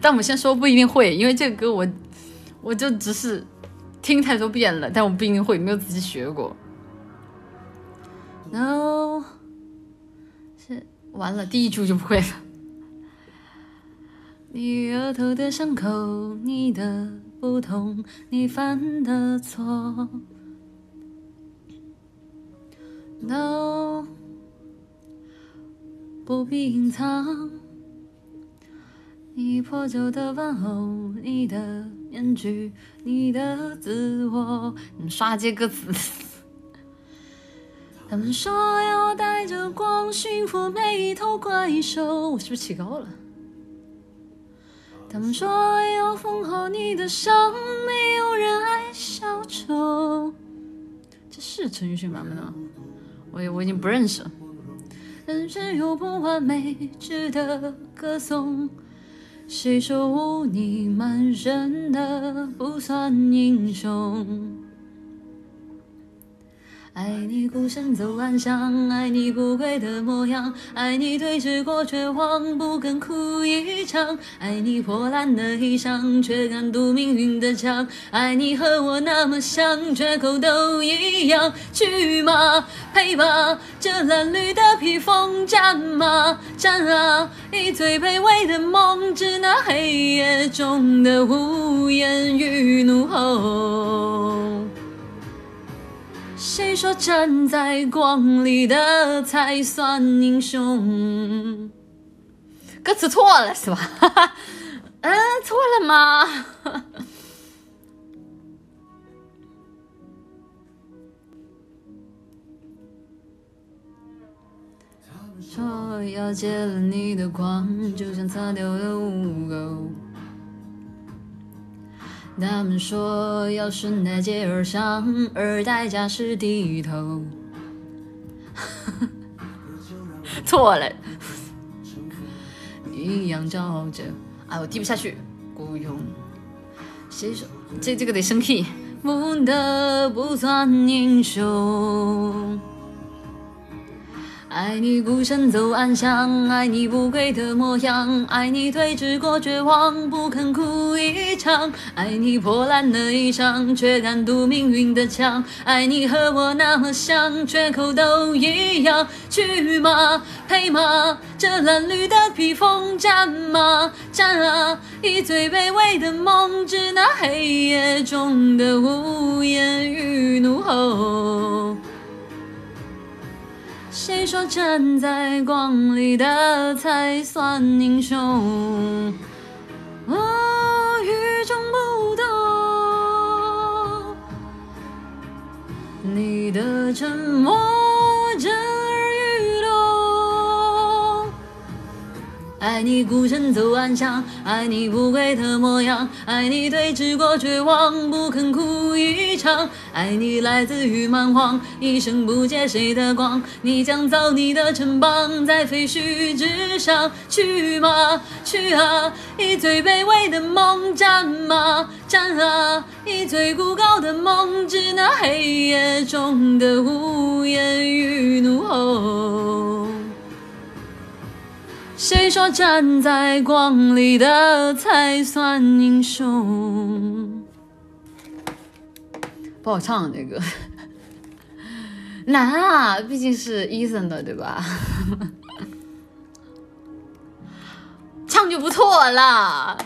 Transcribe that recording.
但我们先说不一定会，因为这个歌我我就只是听太多遍了，但我不一定会，没有仔细学过。No，是完了，第一句就不会了。你额头的伤口，你的不同，你犯的错。No，不必隐藏。你破旧的玩偶，你的面具，你的自我。你刷这歌词。他们说要带着光驯服每一头怪兽，我是不是起高了？他们说要缝好你的伤，没有人爱小丑。这是陈奕迅版本的吗？我我已经不认识了。人生又不完美，值得歌颂。谁说污泥满身的不算英雄？爱你孤身走暗巷，爱你不跪的模样，爱你对峙过绝望，不肯哭一场。爱你破烂的衣裳，却敢堵命运的枪。爱你和我那么像，缺口都一样。去吗？配吗？这褴褛的披风，战吗？战啊！以最卑微的梦，致那黑夜中的无言与怒吼。谁说站在光里的才算英雄？歌词错了是吧？嗯，错了吗？说要戒了你的光，就像擦掉了污垢。他们说要顺台阶而上，而代价是低头。错了，一样骄傲着。哎，我低不下去，孤勇。谁说这这个得升 key？不得不算英雄。爱你孤身走暗巷，爱你不跪的模样，爱你对峙过绝望，不肯哭一场，爱你破烂的衣裳，却敢堵命运的枪，爱你和我那么像，缺口都一样。去吗？配吗？这褴褛的披风，战吗？战啊！以最卑微的梦，致那黑夜中的无言与怒吼。谁说站在光里的才算英雄？我，与众不同。你的沉默爱你孤身走暗巷，爱你不跪的模样，爱你对峙过绝望，不肯哭一场。爱你来自于蛮荒，一生不借谁的光。你将造你的城邦在废墟之上，去吗？去啊！以最卑微的梦战吗？战啊！以最孤高的梦致那黑夜中的无言谁说站在光里的才算英雄？不好唱这个，难啊，毕竟是 Eason 的，对吧？唱就不错了。